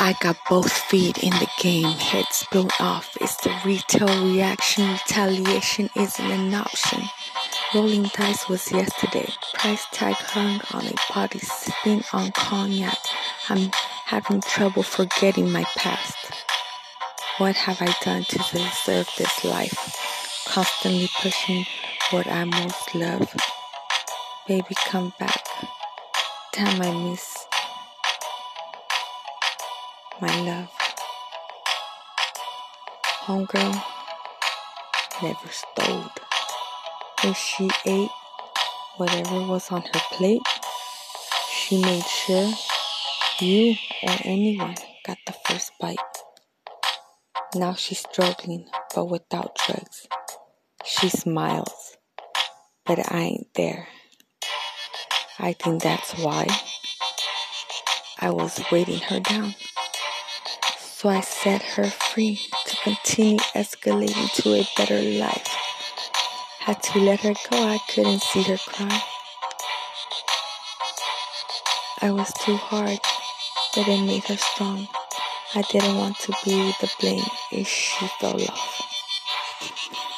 I got both feet in the game, heads blown off. It's the retail reaction. Retaliation isn't an option. Rolling dice was yesterday. Price tag hung on a body sipping on cognac. I'm having trouble forgetting my past. What have I done to deserve this life? Constantly pushing what I most love. Baby, come back. Damn, I miss my love. Homegirl never stole. If she ate whatever was on her plate, she made sure you or anyone got the first bite. Now she's struggling, but without drugs. She smiles, but I ain't there. I think that's why I was waiting her down. So I set her free to continue escalating to a better life. Had to let her go, I couldn't see her cry. I was too hard, but it made her strong. I didn't want to be the blame if she fell off.